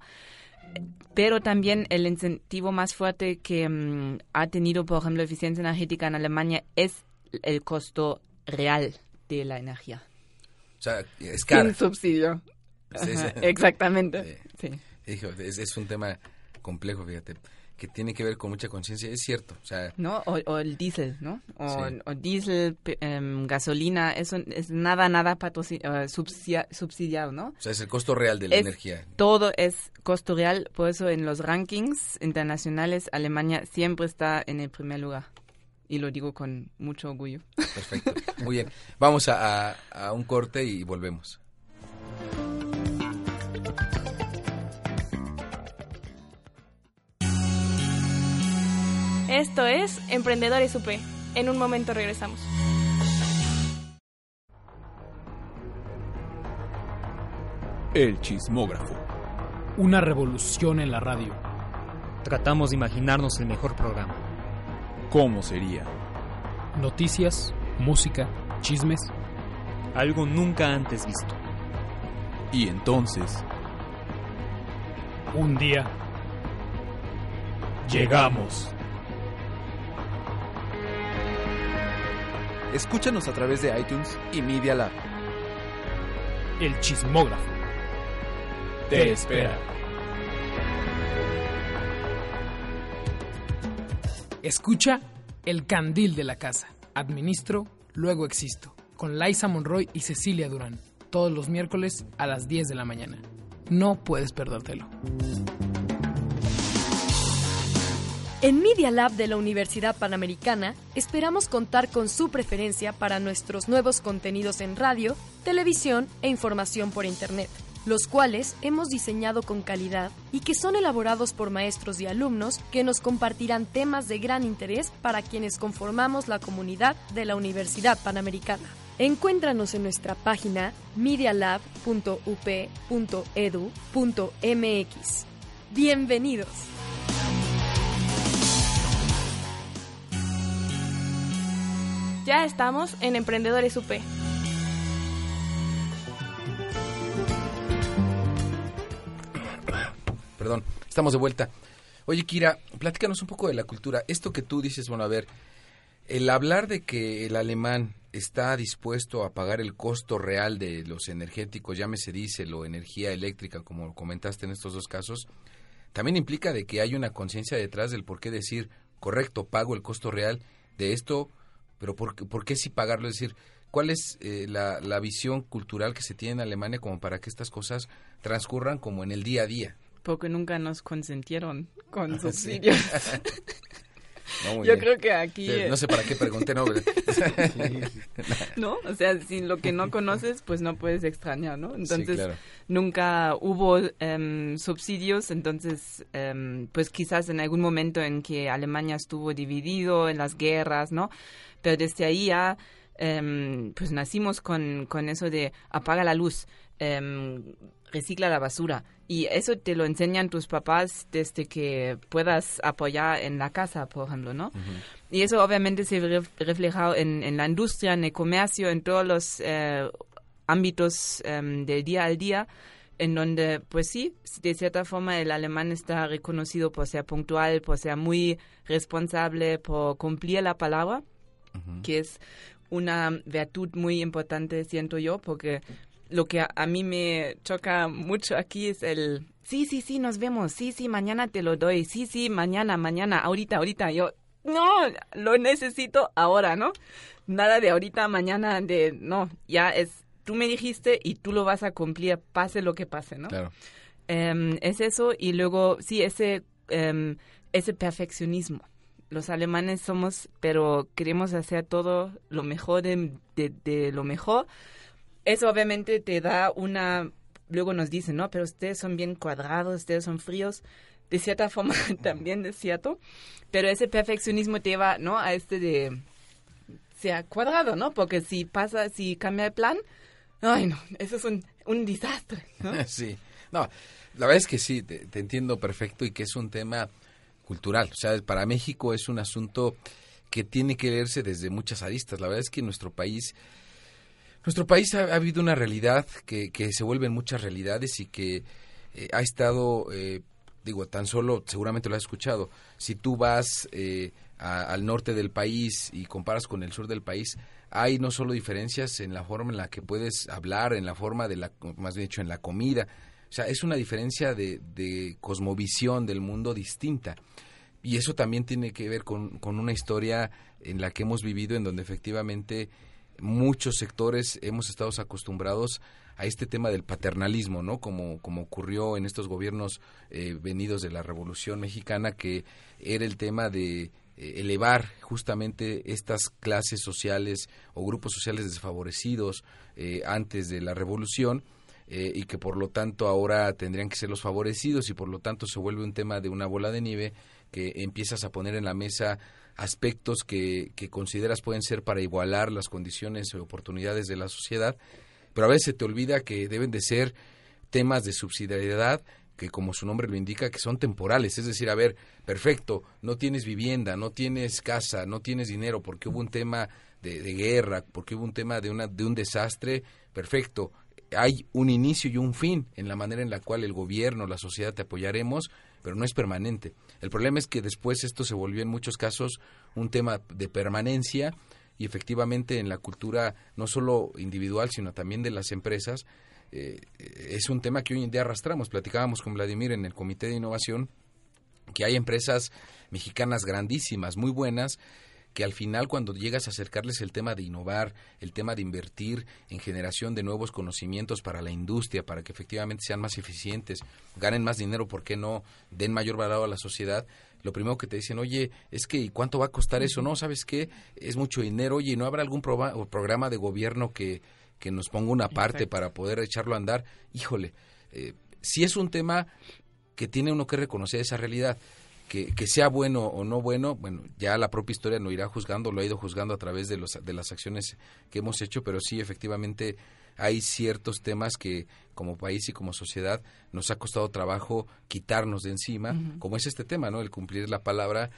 pero también el incentivo más fuerte que mm, ha tenido, por ejemplo, eficiencia energética en Alemania es el costo real de la energía. O sea, es cara. Sin subsidio. Sí, sí. Ajá, Exactamente. Sí. Hijo, es, es un tema complejo, fíjate, que tiene que ver con mucha conciencia, es cierto, o sea, ¿no? O, o el diésel, ¿no? O, Sí. o diésel, em, gasolina, eso es nada, nada patroci- eh, subsia- subsidiado, ¿no? o sea, es el costo real de la Es- energía. Todo es costo real, por eso en los rankings internacionales Alemania siempre está en el primer lugar. Y lo digo con mucho orgullo. Perfecto. Muy bien. Vamos a, a- a un corte y volvemos. Esto es Emprendedores UP. En un momento regresamos. El chismógrafo. Una revolución en la radio. Tratamos de imaginarnos el mejor programa. ¿Cómo sería? Noticias, música, chismes. Algo nunca antes visto. Y entonces, Un día llegamos. Escúchanos a través de iTunes y Media Lab. El chismógrafo. Te espera. Escucha El Candil de la Casa. Administro, luego existo. Con Laisa Monroy y Cecilia Durán. Todos los miércoles a las 10 de la mañana. No puedes perdértelo. En Media Lab de la Universidad Panamericana esperamos contar con su preferencia para nuestros nuevos contenidos en radio, televisión e información por Internet, los cuales hemos diseñado con calidad y que son elaborados por maestros y alumnos que nos compartirán temas de gran interés para quienes conformamos la comunidad de la Universidad Panamericana. Encuéntranos en nuestra página medialab.up.edu.mx. Bienvenidos. Ya estamos en Emprendedores UP. Perdón, estamos de vuelta. Oye, Kira, platícanos un poco de la cultura. Esto que tú dices, bueno, a ver, el hablar de que el alemán está dispuesto a pagar el costo real de los energéticos, llámese diésel o energía eléctrica, como comentaste en estos dos casos, también implica de que hay una conciencia detrás del por qué decir, correcto, pago el costo real de esto, pero ¿por, qué- por qué sí pagarlo? Es decir, ¿cuál es eh, la, la visión cultural que se tiene en Alemania como para que estas cosas transcurran como en el día a día? Porque nunca nos consentieron con subsidios. No, Yo bien. creo que aquí... No sé para qué pregunté, ¿no? ¿no? O sea, si lo que no conoces, pues no puedes extrañar, ¿no? Entonces, claro. nunca hubo em, subsidios, entonces, em, pues quizás en algún momento en que Alemania estuvo dividido en las guerras, ¿no? Pero desde ahí ya, em, pues nacimos con, con eso de apaga la luz, recicla la basura. Y eso te lo enseñan tus papás desde que puedas apoyar en la casa, por ejemplo, ¿no? Y eso obviamente se ve ref- reflejado en, en la industria, en el comercio, en todos los eh, ámbitos em, del día al día, en donde, pues sí, de cierta forma el alemán está reconocido por ser puntual, por ser muy responsable, por cumplir la palabra, que es una virtud muy importante, siento yo, porque lo que a, a mí me choca mucho aquí es el, sí, sí, sí, nos vemos, sí, sí, mañana te lo doy, sí, sí, mañana, mañana, ahorita, ahorita, yo, no, lo necesito ahora, ¿no? Nada de ahorita, mañana, de, no, ya es, tú me dijiste y tú lo vas a cumplir, pase lo que pase, ¿no? Claro. Em, es eso y luego, sí, ese, em, ese perfeccionismo. Los alemanes somos, pero queremos hacer todo lo mejor de, de- de lo mejor. Eso obviamente te da una, luego nos dicen, ¿no? Pero ustedes son bien cuadrados, ustedes son fríos. De cierta forma también es cierto, pero ese perfeccionismo te lleva, ¿no? A este de sea cuadrado, ¿no? Porque si pasa, si cambia el plan, ay no, eso es un, un desastre, ¿no? sí. No, la verdad es que sí, te, te entiendo perfecto y que es un tema cultural. O sea, para México es un asunto que tiene que leerse desde muchas aristas. La verdad es que en nuestro país, nuestro país ha, ha habido una realidad que, que se vuelven muchas realidades y que eh, ha estado, eh, digo, tan solo, seguramente lo has escuchado, si tú vas eh, al norte del país y comparas con el sur del país, hay no solo diferencias en la forma en la que puedes hablar, en la forma de la, más bien dicho, en la comida, o sea, es una diferencia de, de cosmovisión del mundo distinta. Y eso también tiene que ver con, con una historia en la que hemos vivido, en donde efectivamente muchos sectores hemos estado acostumbrados a este tema del paternalismo, ¿no? Como, como ocurrió en estos gobiernos eh, venidos de la Revolución Mexicana, que era el tema de eh, elevar justamente estas clases sociales o grupos sociales desfavorecidos eh, antes de la Revolución eh, y que por lo tanto ahora tendrían que ser los favorecidos y por lo tanto se vuelve un tema de una bola de nieve que empiezas a poner en la mesa aspectos que, que consideras pueden ser para igualar las condiciones y oportunidades de la sociedad, pero a veces se te olvida que deben de ser temas de subsidiariedad que como su nombre lo indica, que son temporales, es decir, a ver, perfecto, no tienes vivienda, no tienes casa, no tienes dinero porque hubo un tema de, de guerra, porque hubo un tema de, una, de un desastre, perfecto, hay un inicio y un fin en la manera en la cual el gobierno, la sociedad te apoyaremos, pero no es permanente. El problema es que después esto se volvió en muchos casos un tema de permanencia y efectivamente en la cultura no solo individual, sino también de las empresas, eh, es un tema que hoy en día arrastramos. Platicábamos con Vladimir en el Comité de Innovación que hay empresas mexicanas grandísimas, muy buenas, que al final cuando llegas a acercarles el tema de innovar, el tema de invertir en generación de nuevos conocimientos para la industria, para que efectivamente sean más eficientes, ganen más dinero, ¿por qué no? Den mayor valor a la sociedad. Lo primero que te dicen, oye, es que ¿y cuánto va a costar eso? No, ¿sabes qué? Es mucho dinero. Oye, ¿no habrá algún programa de gobierno que, que nos ponga una parte para poder echarlo a andar? Híjole, eh, si es un tema que tiene uno que reconocer esa realidad que, sea bueno o no bueno, bueno, ya la propia historia lo irá juzgando, lo ha ido juzgando a través de, los, de las acciones que hemos hecho, pero sí, efectivamente, hay ciertos temas que como país y como sociedad nos ha costado trabajo quitarnos de encima, como es este tema, ¿no? El cumplir la palabra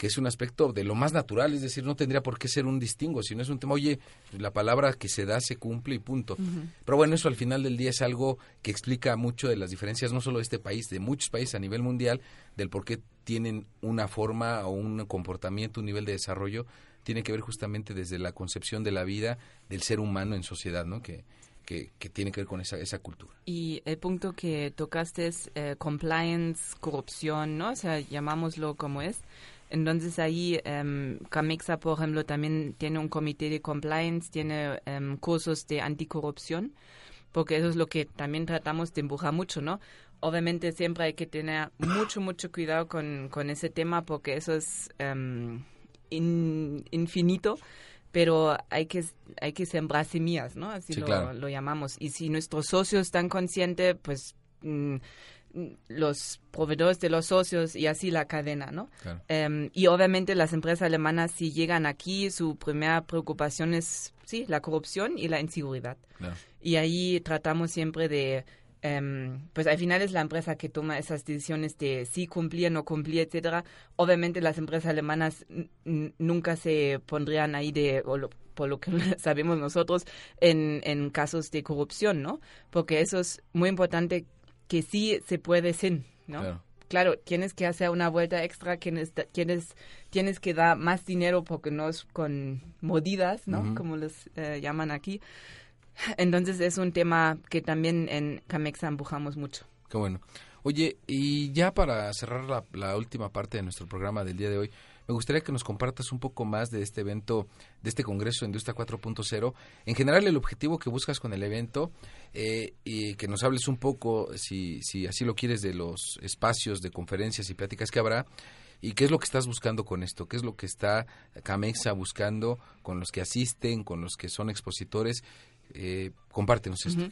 que es un aspecto de lo más natural, es decir, no tendría por qué ser un distingo, sino es un tema, oye, la palabra que se da se cumple y punto. Pero bueno, eso al final del día es algo que explica mucho de las diferencias, no solo de este país, de muchos países a nivel mundial, del por qué tienen una forma o un comportamiento, un nivel de desarrollo, tiene que ver justamente desde la concepción de la vida del ser humano en sociedad, ¿no? Que, que, tiene que ver con esa, esa cultura. Y el punto que tocaste es eh, compliance, corrupción, ¿no? O sea, llamámoslo como es. Entonces ahí eh, Camexa, por ejemplo, también tiene un comité de compliance, tiene em, cursos de anticorrupción, porque eso es lo que también tratamos de empujar mucho, ¿no? Obviamente siempre hay que tener mucho, mucho cuidado con, con ese tema porque eso es em, infinito, pero hay que, hay que sembrar semillas, ¿no? Así lo, lo, llamamos. Y si nuestros socios están conscientes, pues... Mm, los proveedores de los socios y así la cadena, ¿no? Em, y obviamente las empresas alemanas si llegan aquí, su primera preocupación es, sí, la corrupción y la inseguridad. Y ahí tratamos siempre de, em, pues al final es la empresa que toma esas decisiones de si cumplir, no cumplir, etcétera. Obviamente las empresas alemanas nunca se pondrían ahí de, por lo que sabemos nosotros, en, en casos de corrupción, ¿no? Porque eso es muy importante que sí se puede sin, ¿no? Claro. tienes que hacer una vuelta extra, tienes, tienes, tienes que dar más dinero porque no es con modidas, ¿no? Como les eh, llaman aquí. Entonces es un tema que también en Camexa empujamos mucho. Qué bueno. Oye, y ya para cerrar la, la última parte de nuestro programa del día de hoy, me gustaría que nos compartas un poco más de este evento, de este Congreso de Industria 4.0. En general, el objetivo que buscas con el evento eh, y que nos hables un poco, si, si así lo quieres, de los espacios de conferencias y pláticas que habrá. ¿Y qué es lo que estás buscando con esto? ¿Qué es lo que está Camexa buscando con los que asisten, con los que son expositores? Eh, compártenos esto.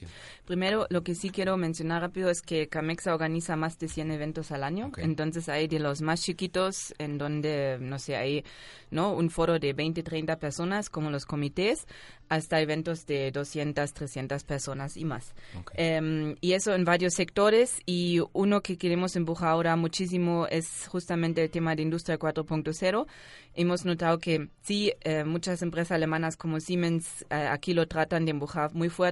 Primero, lo que sí quiero mencionar rápido es que Camexa organiza más de 100 eventos al año. Entonces, hay de los más chiquitos, en donde, no sé, hay ¿no? un foro de 20, 30 personas, como los comités, hasta eventos de 200, 300 personas y más. Em, y eso en varios sectores. Y uno que queremos empujar ahora muchísimo es justamente el tema de Industria 4.0. Hemos notado que sí, eh, muchas empresas alemanas como Siemens eh, aquí lo tratan de empujar muy fuerte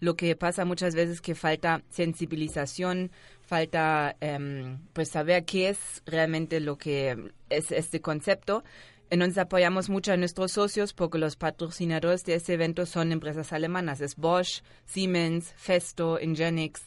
lo que pasa muchas veces es que falta sensibilización, falta em, pues saber qué es realmente lo que es este concepto. Entonces apoyamos mucho a nuestros socios porque los patrocinadores de este evento son empresas alemanas. Es Bosch, Siemens, Festo, Ingenix.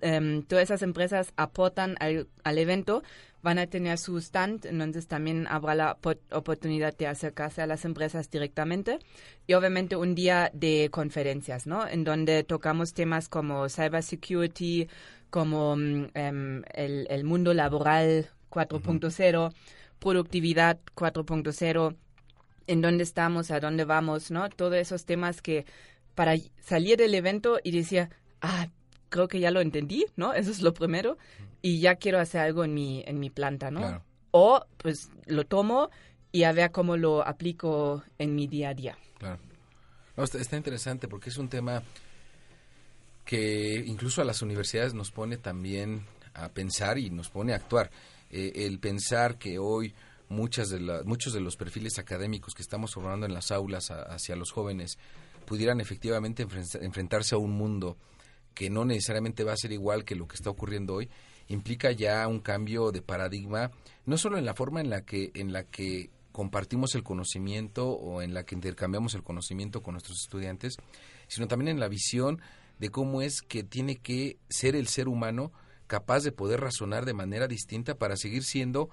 Em, todas esas empresas aportan al, al evento van a tener su stand, entonces también habrá la oportunidad de acercarse a las empresas directamente. Y obviamente un día de conferencias, ¿no? En donde tocamos temas como cybersecurity, como mm, em, el, el, mundo laboral 4.0, productividad 4.0, en dónde estamos, a dónde vamos, ¿no? Todos esos temas que para salir del evento y decir, ah, creo que ya lo entendí, ¿no? Eso es lo primero y ya quiero hacer algo en mi, en mi planta, ¿no? O pues lo tomo y a ver cómo lo aplico en mi día a día. Claro. está, interesante porque es un tema que incluso a las universidades nos pone también a pensar y nos pone a actuar. Eh, el pensar que hoy muchas de la, muchos de los perfiles académicos que estamos formando en las aulas hacia los jóvenes pudieran efectivamente enfrentarse a un mundo que no necesariamente va a ser igual que lo que está ocurriendo hoy, implica ya un cambio de paradigma, no solo en la forma en la que, en la que compartimos el conocimiento o en la que intercambiamos el conocimiento con nuestros estudiantes, sino también en la visión de cómo es que tiene que ser el ser humano capaz de poder razonar de manera distinta para seguir siendo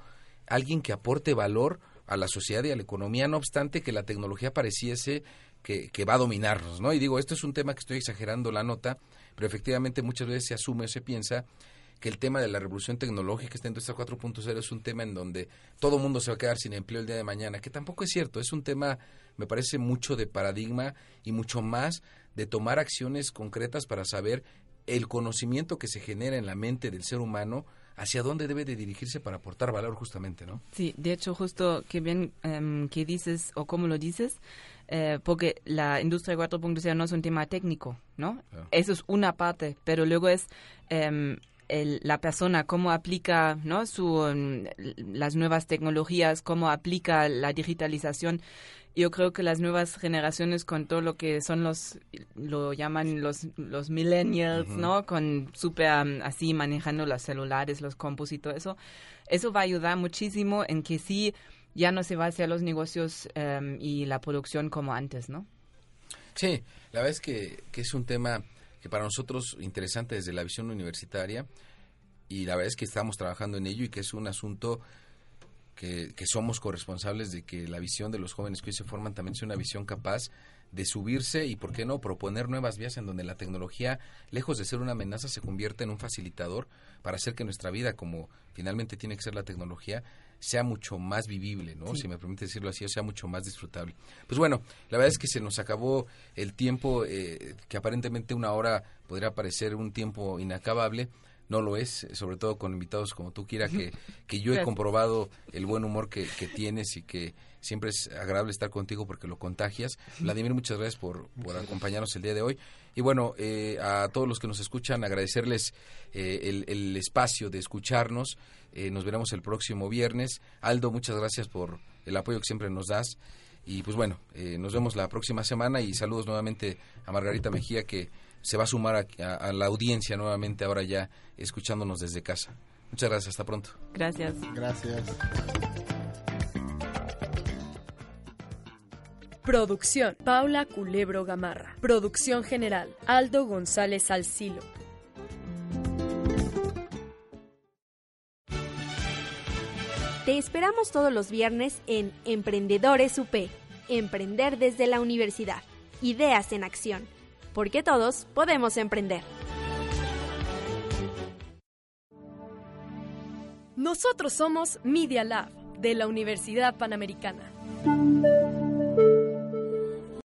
alguien que aporte valor a la sociedad y a la economía, no obstante que la tecnología pareciese que, va a dominarnos, ¿no? Y digo, esto es un tema que estoy exagerando la nota, pero efectivamente muchas veces se asume o se piensa que el tema de la revolución tecnológica, esta industria 4.0, es un tema en donde todo el mundo se va a quedar sin empleo el día de mañana, que tampoco es cierto, es un tema, me parece, mucho de paradigma y mucho más de tomar acciones concretas para saber el conocimiento que se genera en la mente del ser humano hacia dónde debe de dirigirse para aportar valor justamente, ¿no? Sí, de hecho, justo que bien um, que dices o cómo lo dices, eh, porque la industria 4.0 no es un tema técnico, ¿no? Claro. Eso es una parte, pero luego es um, el, la persona, cómo aplica ¿no? Su, um, las nuevas tecnologías, cómo aplica la digitalización. Yo creo que las nuevas generaciones con todo lo que son los, lo llaman los, los millennials, uh -huh. ¿no? Con súper um, así manejando los celulares, los compus y todo eso. Eso va a ayudar muchísimo en que sí ya no se va hacia los negocios um, y la producción como antes, ¿no? Sí, la verdad es que, que es un tema que para nosotros interesante desde la visión universitaria y la verdad es que estamos trabajando en ello y que es un asunto que, que, somos corresponsables de que la visión de los jóvenes que hoy se forman también sea una visión capaz de subirse y, ¿por qué no?, proponer nuevas vías en donde la tecnología, lejos de ser una amenaza, se convierta en un facilitador para hacer que nuestra vida, como finalmente tiene que ser la tecnología, sea mucho más vivible, ¿no? Sí. Si me permite decirlo así, o sea mucho más disfrutable. Pues bueno, la verdad es que se nos acabó el tiempo, eh, que aparentemente una hora podría parecer un tiempo inacabable, no lo es, sobre todo con invitados como tú, Kira, que, que yo he comprobado el buen humor que, que, tienes y que siempre es agradable estar contigo porque lo contagias. Vladimir, muchas gracias por, por acompañarnos el día de hoy. Y bueno, eh, a todos los que nos escuchan, agradecerles eh, el, el, espacio de escucharnos. Eh, nos veremos el próximo viernes. Aldo, muchas gracias por el apoyo que siempre nos das. Y pues bueno, nos vemos la próxima semana y saludos nuevamente a Margarita Mejía que se va a sumar a, a, a, la audiencia nuevamente ahora ya escuchándonos desde casa. Muchas gracias, hasta pronto. Gracias. Gracias. Producción, Paula Culebro Gamarra. Producción general, Aldo González Alcilo. Te esperamos todos los viernes en Emprendedores UP, Emprender desde la Universidad. Ideas en acción porque todos podemos emprender. Nosotros somos Media Lab de la Universidad Panamericana.